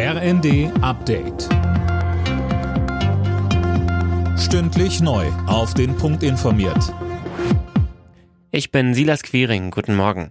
RND Update. Stündlich neu. Auf den Punkt informiert. Ich bin Silas Quiring. Guten Morgen.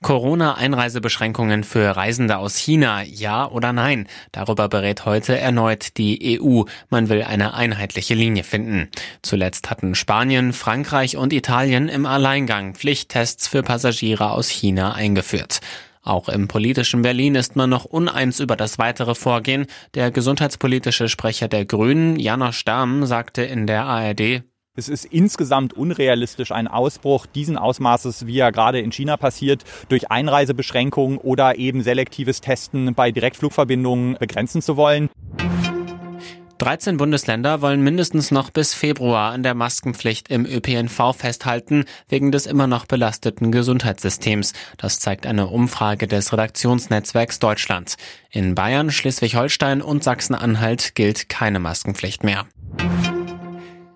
Corona-Einreisebeschränkungen für Reisende aus China, ja oder nein? Darüber berät heute erneut die EU. Man will eine einheitliche Linie finden. Zuletzt hatten Spanien, Frankreich und Italien im Alleingang Pflichttests für Passagiere aus China eingeführt. Auch im politischen Berlin ist man noch uneins über das weitere Vorgehen. Der gesundheitspolitische Sprecher der Grünen, Janosch Dahm, sagte in der ARD, es ist insgesamt unrealistisch, einen Ausbruch diesen Ausmaßes, wie er gerade in China passiert, durch Einreisebeschränkungen oder eben selektives Testen bei Direktflugverbindungen begrenzen zu wollen. 13 Bundesländer wollen mindestens noch bis Februar an der Maskenpflicht im ÖPNV festhalten, wegen des immer noch belasteten Gesundheitssystems. Das zeigt eine Umfrage des Redaktionsnetzwerks Deutschland. In Bayern, Schleswig-Holstein und Sachsen-Anhalt gilt keine Maskenpflicht mehr.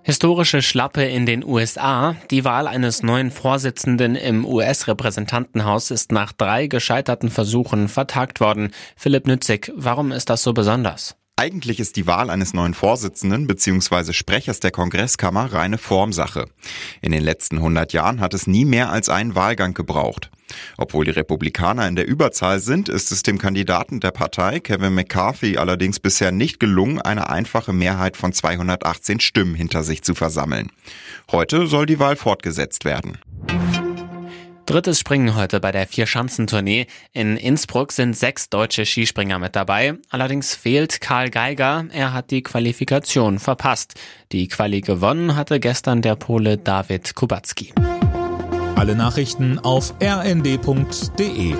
Historische Schlappe in den USA. Die Wahl eines neuen Vorsitzenden im US-Repräsentantenhaus ist nach drei gescheiterten Versuchen vertagt worden. Philipp Nützig, warum ist das so besonders? Eigentlich ist die Wahl eines neuen Vorsitzenden bzw. Sprechers der Kongresskammer reine Formsache. In den letzten 100 Jahren hat es nie mehr als einen Wahlgang gebraucht. Obwohl die Republikaner in der Überzahl sind, ist es dem Kandidaten der Partei, Kevin McCarthy, allerdings bisher nicht gelungen, eine einfache Mehrheit von 218 Stimmen hinter sich zu versammeln. Heute soll die Wahl fortgesetzt werden. Drittes Springen heute bei der Vier-Schanzentournee. In Innsbruck sind sechs deutsche Skispringer mit dabei. Allerdings fehlt Karl Geiger. Er hat die Qualifikation verpasst. Die Quali gewonnen hatte gestern der Pole David Kubacki. Alle Nachrichten auf rnd.de